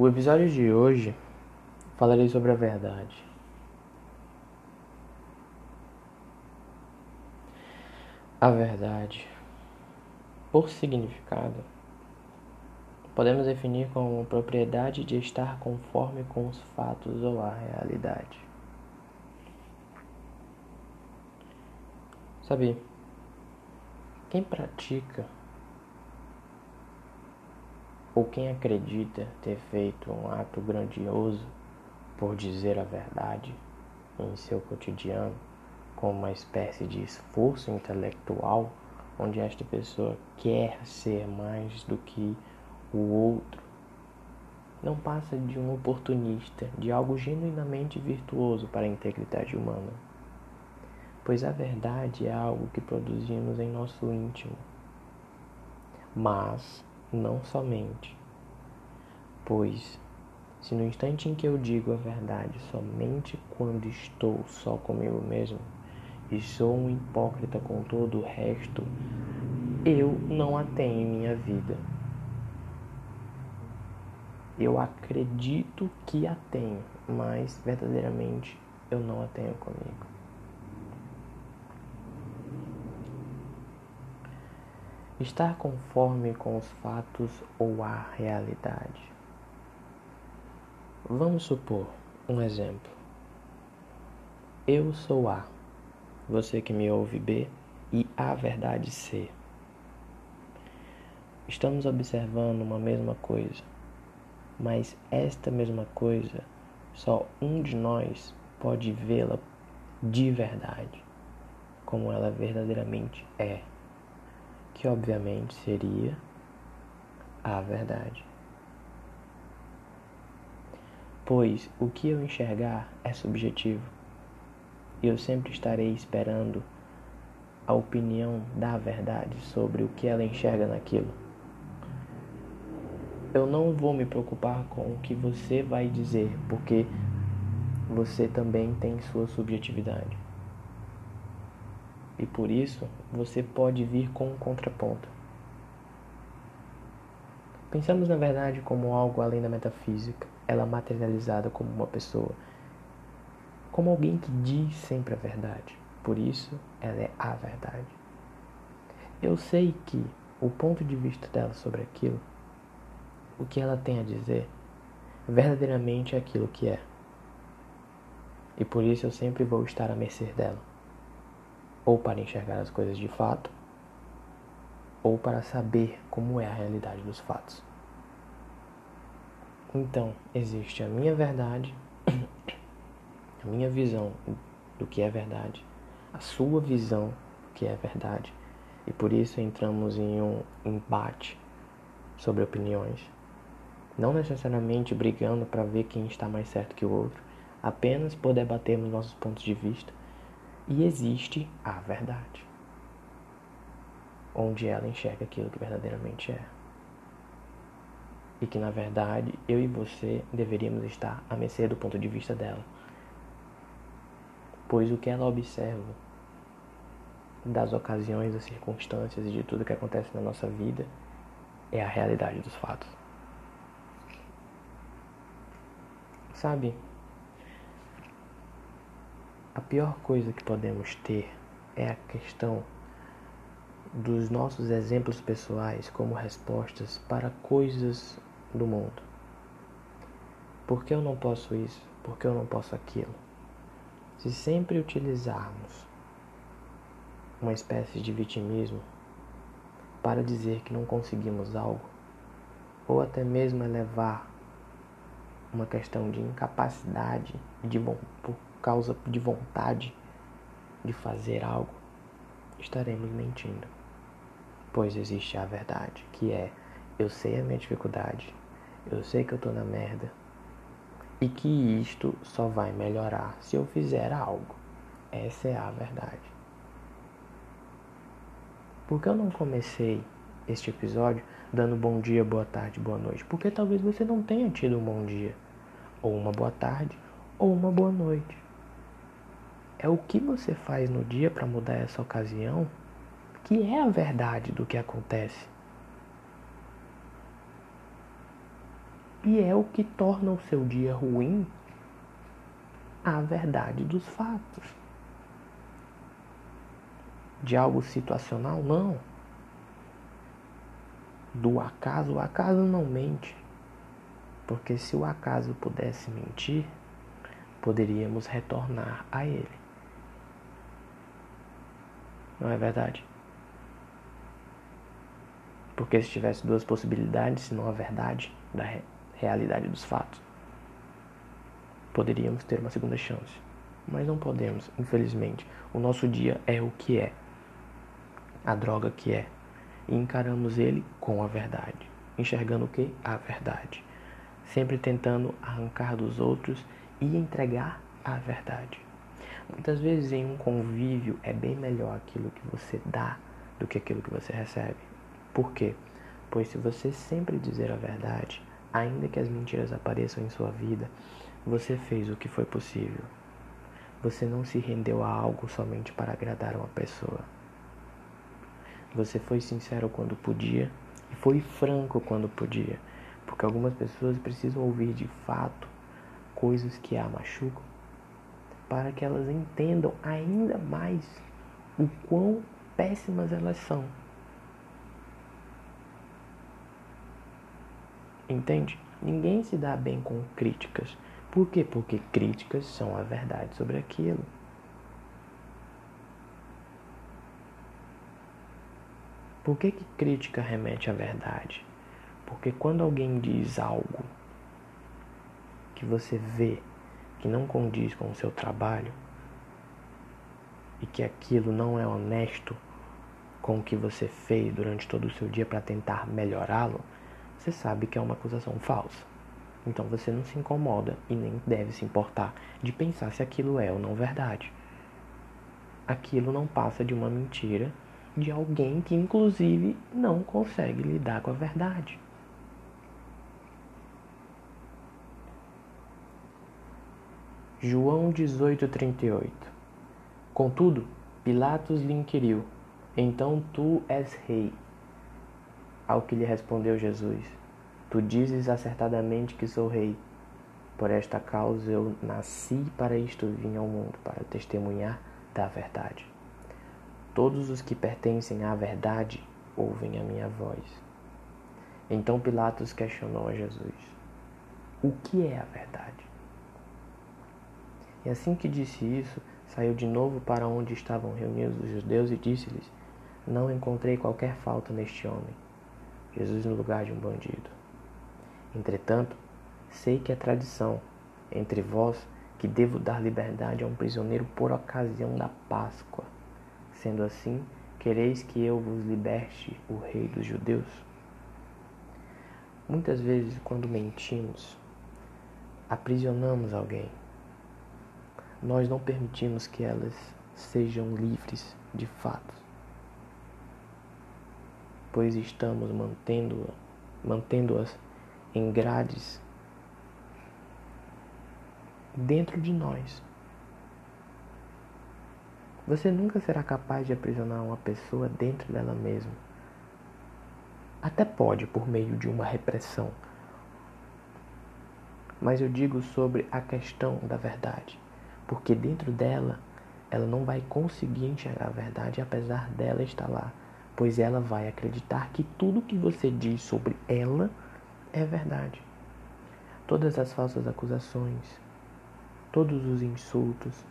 O episódio de hoje falarei sobre a verdade. A verdade, por significado, podemos definir como propriedade de estar conforme com os fatos ou a realidade. Sabe, quem pratica ou quem acredita ter feito um ato grandioso por dizer a verdade em seu cotidiano, como uma espécie de esforço intelectual, onde esta pessoa quer ser mais do que o outro, não passa de um oportunista, de algo genuinamente virtuoso para a integridade humana. Pois a verdade é algo que produzimos em nosso íntimo. Mas não somente. Pois se no instante em que eu digo a verdade somente quando estou só comigo mesmo, e sou um hipócrita com todo o resto, eu não a tenho em minha vida. Eu acredito que a tenho, mas verdadeiramente eu não a tenho comigo. Estar conforme com os fatos ou a realidade. Vamos supor um exemplo. Eu sou A você que me ouve B e a verdade C. Estamos observando uma mesma coisa, mas esta mesma coisa só um de nós pode vê-la de verdade, como ela verdadeiramente é, que obviamente seria a verdade. Pois o que eu enxergar é subjetivo eu sempre estarei esperando a opinião da verdade sobre o que ela enxerga naquilo. Eu não vou me preocupar com o que você vai dizer, porque você também tem sua subjetividade. E por isso você pode vir com um contraponto. Pensamos na verdade como algo além da metafísica, ela materializada como uma pessoa como alguém que diz sempre a verdade. Por isso, ela é a verdade. Eu sei que o ponto de vista dela sobre aquilo, o que ela tem a dizer, verdadeiramente é aquilo que é. E por isso eu sempre vou estar à mercê dela. Ou para enxergar as coisas de fato, ou para saber como é a realidade dos fatos. Então, existe a minha verdade a minha visão do que é verdade, a sua visão do que é verdade. E por isso entramos em um embate sobre opiniões. Não necessariamente brigando para ver quem está mais certo que o outro, apenas por debatermos nossos pontos de vista. E existe a verdade, onde ela enxerga aquilo que verdadeiramente é. E que na verdade eu e você deveríamos estar à mercê do ponto de vista dela pois o que ela observa das ocasiões, das circunstâncias e de tudo que acontece na nossa vida é a realidade dos fatos. Sabe, a pior coisa que podemos ter é a questão dos nossos exemplos pessoais como respostas para coisas do mundo. Por que eu não posso isso? Por que eu não posso aquilo? Se sempre utilizarmos uma espécie de vitimismo para dizer que não conseguimos algo, ou até mesmo elevar uma questão de incapacidade de, por causa de vontade de fazer algo, estaremos mentindo. Pois existe a verdade, que é eu sei a minha dificuldade, eu sei que eu tô na merda, e que isto só vai melhorar se eu fizer algo. Essa é a verdade. Por que eu não comecei este episódio dando bom dia, boa tarde, boa noite? Porque talvez você não tenha tido um bom dia, ou uma boa tarde, ou uma boa noite. É o que você faz no dia para mudar essa ocasião que é a verdade do que acontece. E é o que torna o seu dia ruim a verdade dos fatos. De algo situacional, não. Do acaso, o acaso não mente. Porque se o acaso pudesse mentir, poderíamos retornar a ele. Não é verdade? Porque se tivesse duas possibilidades, se não a verdade da realidade dos fatos, poderíamos ter uma segunda chance. Mas não podemos, infelizmente. O nosso dia é o que é. A droga que é. E encaramos ele com a verdade. Enxergando o que? A verdade. Sempre tentando arrancar dos outros e entregar a verdade. Muitas vezes em um convívio é bem melhor aquilo que você dá do que aquilo que você recebe. Por quê? Pois se você sempre dizer a verdade, ainda que as mentiras apareçam em sua vida, você fez o que foi possível. Você não se rendeu a algo somente para agradar uma pessoa. Você foi sincero quando podia e foi franco quando podia, porque algumas pessoas precisam ouvir de fato coisas que a machucam para que elas entendam ainda mais o quão péssimas elas são. Entende? Ninguém se dá bem com críticas. Por quê? Porque críticas são a verdade sobre aquilo. Por que, que crítica remete à verdade? Porque quando alguém diz algo que você vê que não condiz com o seu trabalho e que aquilo não é honesto com o que você fez durante todo o seu dia para tentar melhorá-lo, você sabe que é uma acusação falsa. Então você não se incomoda e nem deve se importar de pensar se aquilo é ou não verdade. Aquilo não passa de uma mentira de alguém que, inclusive, não consegue lidar com a verdade. João 18:38 Contudo, Pilatos lhe inquiriu: Então tu és rei? Ao que lhe respondeu Jesus: Tu dizes acertadamente que sou rei. Por esta causa eu nasci para isto vim ao mundo, para testemunhar da verdade. Todos os que pertencem à verdade ouvem a minha voz. Então Pilatos questionou a Jesus: O que é a verdade? E assim que disse isso, saiu de novo para onde estavam reunidos os judeus e disse-lhes: Não encontrei qualquer falta neste homem. Jesus no lugar de um bandido. Entretanto, sei que é tradição entre vós que devo dar liberdade a um prisioneiro por ocasião da Páscoa. Sendo assim, quereis que eu vos liberte o rei dos judeus? Muitas vezes, quando mentimos, aprisionamos alguém nós não permitimos que elas sejam livres de fato, pois estamos mantendo-as mantendo em grades dentro de nós. Você nunca será capaz de aprisionar uma pessoa dentro dela mesma. Até pode por meio de uma repressão. Mas eu digo sobre a questão da verdade porque dentro dela ela não vai conseguir enxergar a verdade apesar dela estar lá, pois ela vai acreditar que tudo que você diz sobre ela é verdade. Todas as falsas acusações, todos os insultos,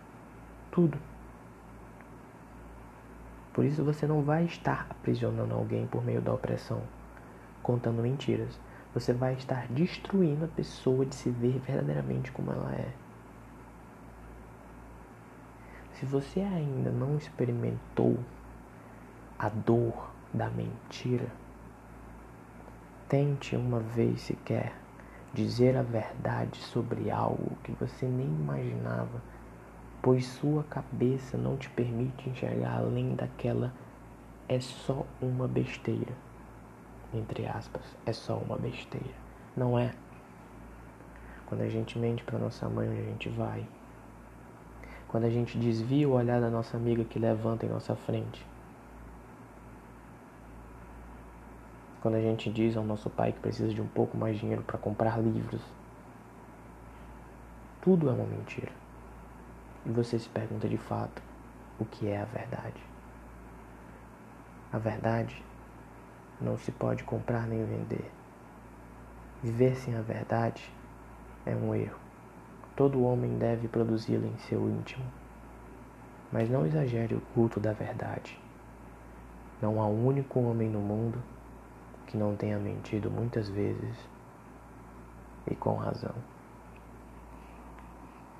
tudo. Por isso você não vai estar aprisionando alguém por meio da opressão, contando mentiras. Você vai estar destruindo a pessoa de se ver verdadeiramente como ela é. Se você ainda não experimentou a dor da mentira, tente uma vez sequer dizer a verdade sobre algo que você nem imaginava, pois sua cabeça não te permite enxergar além daquela é só uma besteira. Entre aspas, é só uma besteira. Não é? Quando a gente mente para nossa mãe onde a gente vai, quando a gente desvia o olhar da nossa amiga que levanta em nossa frente. Quando a gente diz ao nosso pai que precisa de um pouco mais de dinheiro para comprar livros, tudo é uma mentira. E você se pergunta de fato o que é a verdade. A verdade não se pode comprar nem vender. Viver sem a verdade é um erro. Todo homem deve produzi-la em seu íntimo. Mas não exagere o culto da verdade. Não há um único homem no mundo que não tenha mentido muitas vezes e com razão.